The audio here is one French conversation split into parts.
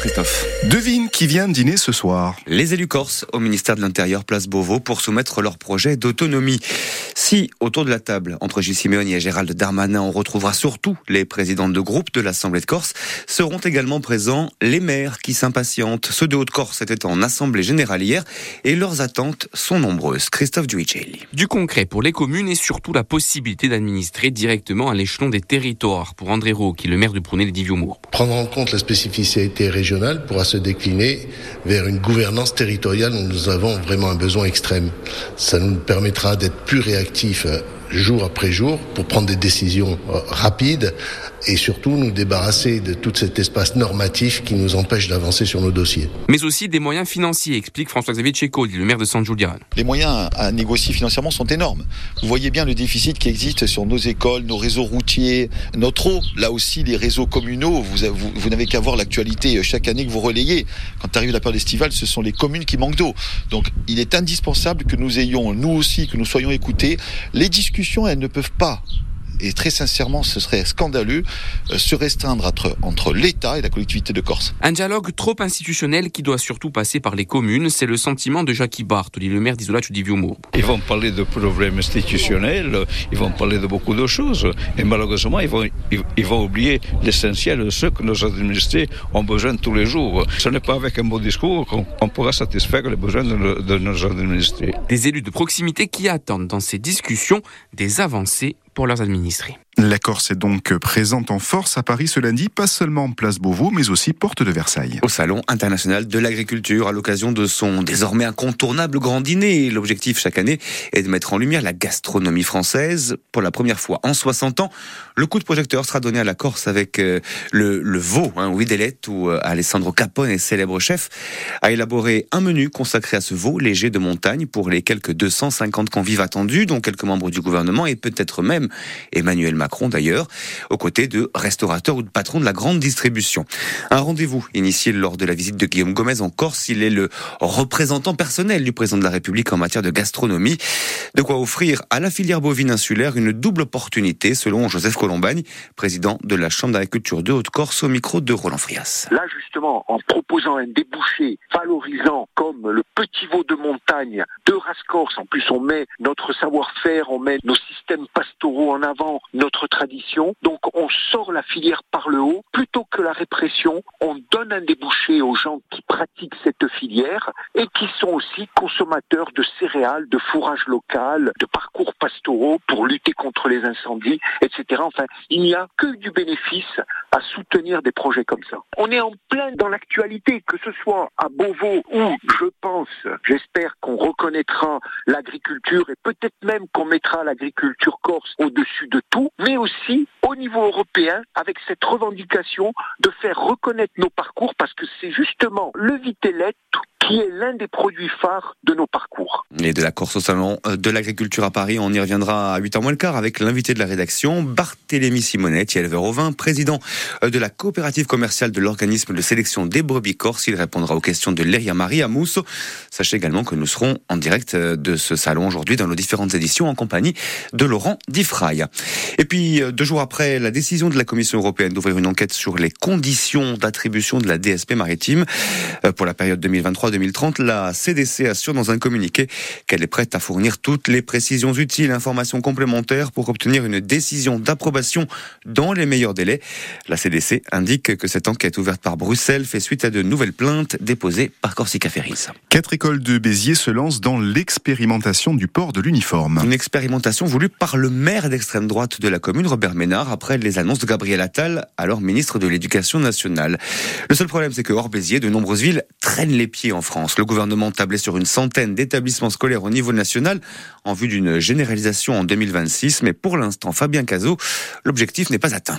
Christophe. Devine qui vient dîner ce soir. Les élus corses au ministère de l'Intérieur, place Beauvau, pour soumettre leur projet d'autonomie. Si, autour de la table, entre Gilles Simeoni et Gérald Darmanin, on retrouvera surtout les présidents de groupe de l'Assemblée de Corse, seront également présents les maires qui s'impatientent. Ceux de Haute-Corse étaient en Assemblée Générale hier et leurs attentes sont nombreuses. Christophe Duicelli. Du concret pour les communes et surtout la possibilité d'administrer directement à l'échelon des territoires. Pour André Roux, qui est le maire de Prounet les Diviomour. Prendre en compte la spécificité régionale pourra se décliner vers une gouvernance territoriale dont nous avons vraiment un besoin extrême. Ça nous permettra d'être plus réactifs euh, jour après jour pour prendre des décisions euh, rapides et surtout nous débarrasser de tout cet espace normatif qui nous empêche d'avancer sur nos dossiers. Mais aussi des moyens financiers, explique François-Xavier Tchéco, le maire de San Giuliano. Les moyens à négocier financièrement sont énormes. Vous voyez bien le déficit qui existe sur nos écoles, nos réseaux routiers, notre eau, là aussi les réseaux communaux. Vous, vous, vous n'avez qu'à voir l'actualité euh, chaque année que vous relayez. Quand arrive la période estivale, ce sont les communes qui manquent d'eau. Donc il est indispensable que nous ayons, nous aussi, que nous soyons écoutés. Les discussions, elles ne peuvent pas et très sincèrement, ce serait scandaleux, euh, se restreindre entre, entre l'État et la collectivité de Corse. Un dialogue trop institutionnel qui doit surtout passer par les communes, c'est le sentiment de Jacques Bartoli, le maire d'Isola du Ils vont parler de problèmes institutionnels, ils vont parler de beaucoup de choses, et malheureusement, ils vont, ils, vont oublier l'essentiel, ce que nos administrés ont besoin tous les jours. Ce n'est pas avec un beau discours qu'on pourra satisfaire les besoins de, de nos administrés. Des élus de proximité qui attendent dans ces discussions des avancées pour leurs administrés. La Corse est donc présente en force à Paris ce lundi, pas seulement en place Beauvau, mais aussi porte de Versailles. Au Salon international de l'agriculture, à l'occasion de son désormais incontournable grand dîner. L'objectif chaque année est de mettre en lumière la gastronomie française. Pour la première fois en 60 ans, le coup de projecteur sera donné à la Corse avec euh, le, le veau, hein, Widelette, où euh, Alessandro Capone, célèbre chef, a élaboré un menu consacré à ce veau léger de montagne pour les quelques 250 convives attendus, dont quelques membres du gouvernement et peut-être même Emmanuel Macron d'ailleurs, aux côtés de restaurateurs ou de patrons de la grande distribution. Un rendez-vous initié lors de la visite de Guillaume Gomez en Corse. Il est le représentant personnel du président de la République en matière de gastronomie. De quoi offrir à la filière bovine insulaire une double opportunité, selon Joseph Colombagne, président de la Chambre d'agriculture de Haute-Corse, au micro de Roland Frias. Là, justement, en proposant un débouché valorisant comme le petit veau de montagne de race corse, en plus on met notre savoir-faire, on met nos systèmes pastoraux en avant, notre tradition. Donc on sort la filière par le haut. Plutôt que la répression, on donne un débouché aux gens qui pratiquent cette filière et qui sont aussi consommateurs de céréales, de fourrage local, de parcours pastoraux pour lutter contre les incendies, etc. Enfin, il n'y a que du bénéfice à soutenir des projets comme ça. On est en plein dans l'actualité, que ce soit à Beauvau où, je pense, j'espère qu'on reconnaîtra l'agriculture et peut-être même qu'on mettra l'agriculture corse au-dessus de tout, mais aussi au niveau européen avec cette revendication de faire reconnaître nos parcours parce que c'est justement le Vitelette qui est l'un des produits phares de nos parcours. Et de la Corse au Salon euh, de l'Agriculture à Paris, on y reviendra à 8h moins le quart avec l'invité de la rédaction, Barthélémy Simonetti, éleveur au vin, président euh, de la coopérative commerciale de l'organisme de sélection des brebis corse. Il répondra aux questions de Léria Marie à. Sachez également que nous serons en direct euh, de ce salon aujourd'hui dans nos différentes éditions en compagnie de Laurent Diffraille. Et puis, deux jours après la décision de la Commission européenne d'ouvrir une enquête sur les conditions d'attribution de la DSP maritime pour la période 2023 2030, la CDC assure dans un communiqué qu'elle est prête à fournir toutes les précisions utiles, informations complémentaires pour obtenir une décision d'approbation dans les meilleurs délais. La CDC indique que cette enquête ouverte par Bruxelles fait suite à de nouvelles plaintes déposées par Corsica Ferris. Quatre écoles de Béziers se lancent dans l'expérimentation du port de l'uniforme. Une expérimentation voulue par le maire d'extrême droite de la commune, Robert Ménard, après les annonces de Gabriel Attal, alors ministre de l'Éducation nationale. Le seul problème, c'est que hors Béziers, de nombreuses villes traînent les pieds en en France. Le gouvernement tablait sur une centaine d'établissements scolaires au niveau national en vue d'une généralisation en 2026, mais pour l'instant, Fabien Cazot, l'objectif n'est pas atteint.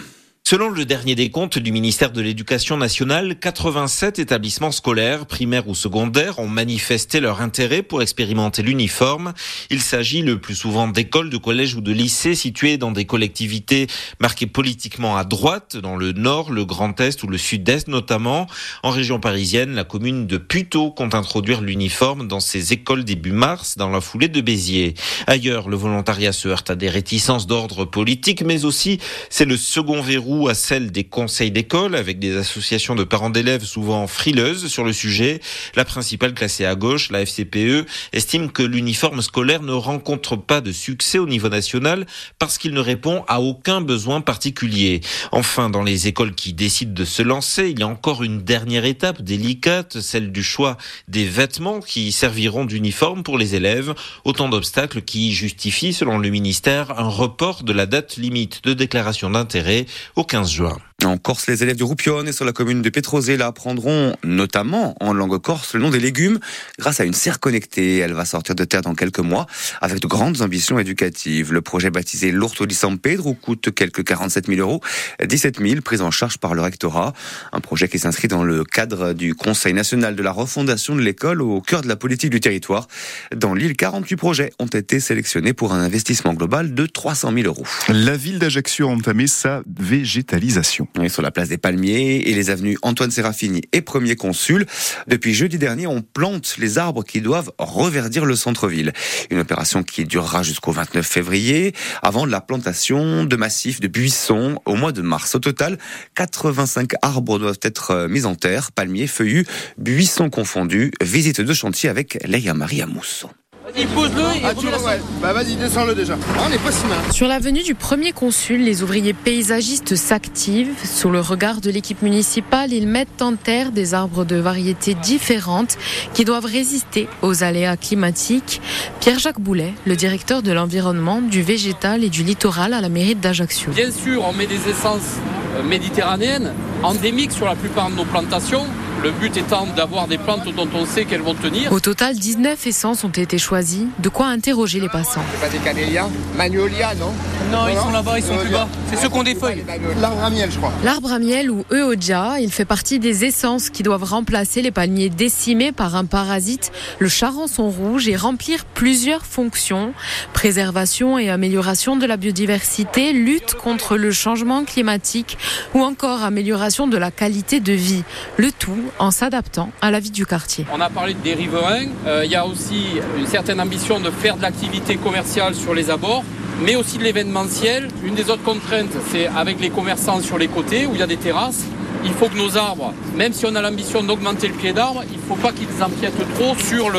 Selon le dernier décompte du ministère de l'Éducation nationale, 87 établissements scolaires, primaires ou secondaires, ont manifesté leur intérêt pour expérimenter l'uniforme. Il s'agit le plus souvent d'écoles, de collèges ou de lycées situés dans des collectivités marquées politiquement à droite, dans le nord, le grand est ou le sud-est notamment. En région parisienne, la commune de Puteaux compte introduire l'uniforme dans ses écoles début mars, dans la foulée de Béziers. Ailleurs, le volontariat se heurte à des réticences d'ordre politique, mais aussi c'est le second verrou ou à celle des conseils d'école avec des associations de parents d'élèves souvent frileuses sur le sujet. La principale classée à gauche, la FCPE, estime que l'uniforme scolaire ne rencontre pas de succès au niveau national parce qu'il ne répond à aucun besoin particulier. Enfin, dans les écoles qui décident de se lancer, il y a encore une dernière étape délicate, celle du choix des vêtements qui serviront d'uniforme pour les élèves. Autant d'obstacles qui justifient, selon le ministère, un report de la date limite de déclaration d'intérêt 15 juin. En Corse, les élèves du Roupion et sur la commune de Petrosella apprendront notamment en langue corse le nom des légumes grâce à une serre connectée. Elle va sortir de terre dans quelques mois avec de grandes ambitions éducatives. Le projet baptisé L'Orto di San Pedro coûte quelques 47 000 euros, 17 000 pris en charge par le rectorat. Un projet qui s'inscrit dans le cadre du Conseil national de la refondation de l'école au cœur de la politique du territoire. Dans l'île, 48 projets ont été sélectionnés pour un investissement global de 300 000 euros. La ville d'Ajaccio a entamé sa végétalisation sur la place des Palmiers et les avenues Antoine Serafini et Premier Consul. Depuis jeudi dernier, on plante les arbres qui doivent reverdir le centre-ville. Une opération qui durera jusqu'au 29 février, avant la plantation de massifs de buissons au mois de mars. Au total, 85 arbres doivent être mis en terre, palmiers, feuillus, buissons confondus. Visite de chantier avec Leia Maria Mousso. Vas-y, pose-le et ah, Bah vas-y, descends-le déjà. Ah, on n'est pas si mal. Sur l'avenue du premier consul, les ouvriers paysagistes s'activent. Sous le regard de l'équipe municipale, ils mettent en terre des arbres de variétés différentes qui doivent résister aux aléas climatiques. Pierre-Jacques Boulet, le directeur de l'environnement, du végétal et du littoral à la mairie d'Ajaccio. Bien sûr, on met des essences euh, méditerranéennes, endémiques sur la plupart de nos plantations. Le but étant d'avoir des plantes dont on sait qu'elles vont tenir. Au total, 19 essences ont été choisies, de quoi interroger les passants. C'est pas des camélias? Magnolia, non? Non, ils sont là-bas, ils sont plus bas. C'est ceux qui ont des feuilles. L'arbre à miel, je crois. L'arbre à miel ou Eodia, il fait partie des essences qui doivent remplacer les palmiers décimés par un parasite, le charançon rouge, et remplir plusieurs fonctions. Préservation et amélioration de la biodiversité, lutte contre le changement climatique ou encore amélioration de la qualité de vie. Le tout en s'adaptant à la vie du quartier. On a parlé des riverains. Euh, il y a aussi une certaine ambition de faire de l'activité commerciale sur les abords mais aussi de l'événementiel. Une des autres contraintes, c'est avec les commerçants sur les côtés où il y a des terrasses. Il faut que nos arbres, même si on a l'ambition d'augmenter le pied d'arbre, il ne faut pas qu'ils empiètent trop sur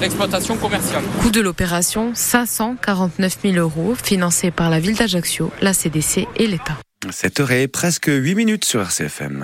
l'exploitation commerciale. Coût de l'opération 549 000 euros, financé par la ville d'Ajaccio, la CDC et l'État. 7 h presque 8 minutes sur RCFM.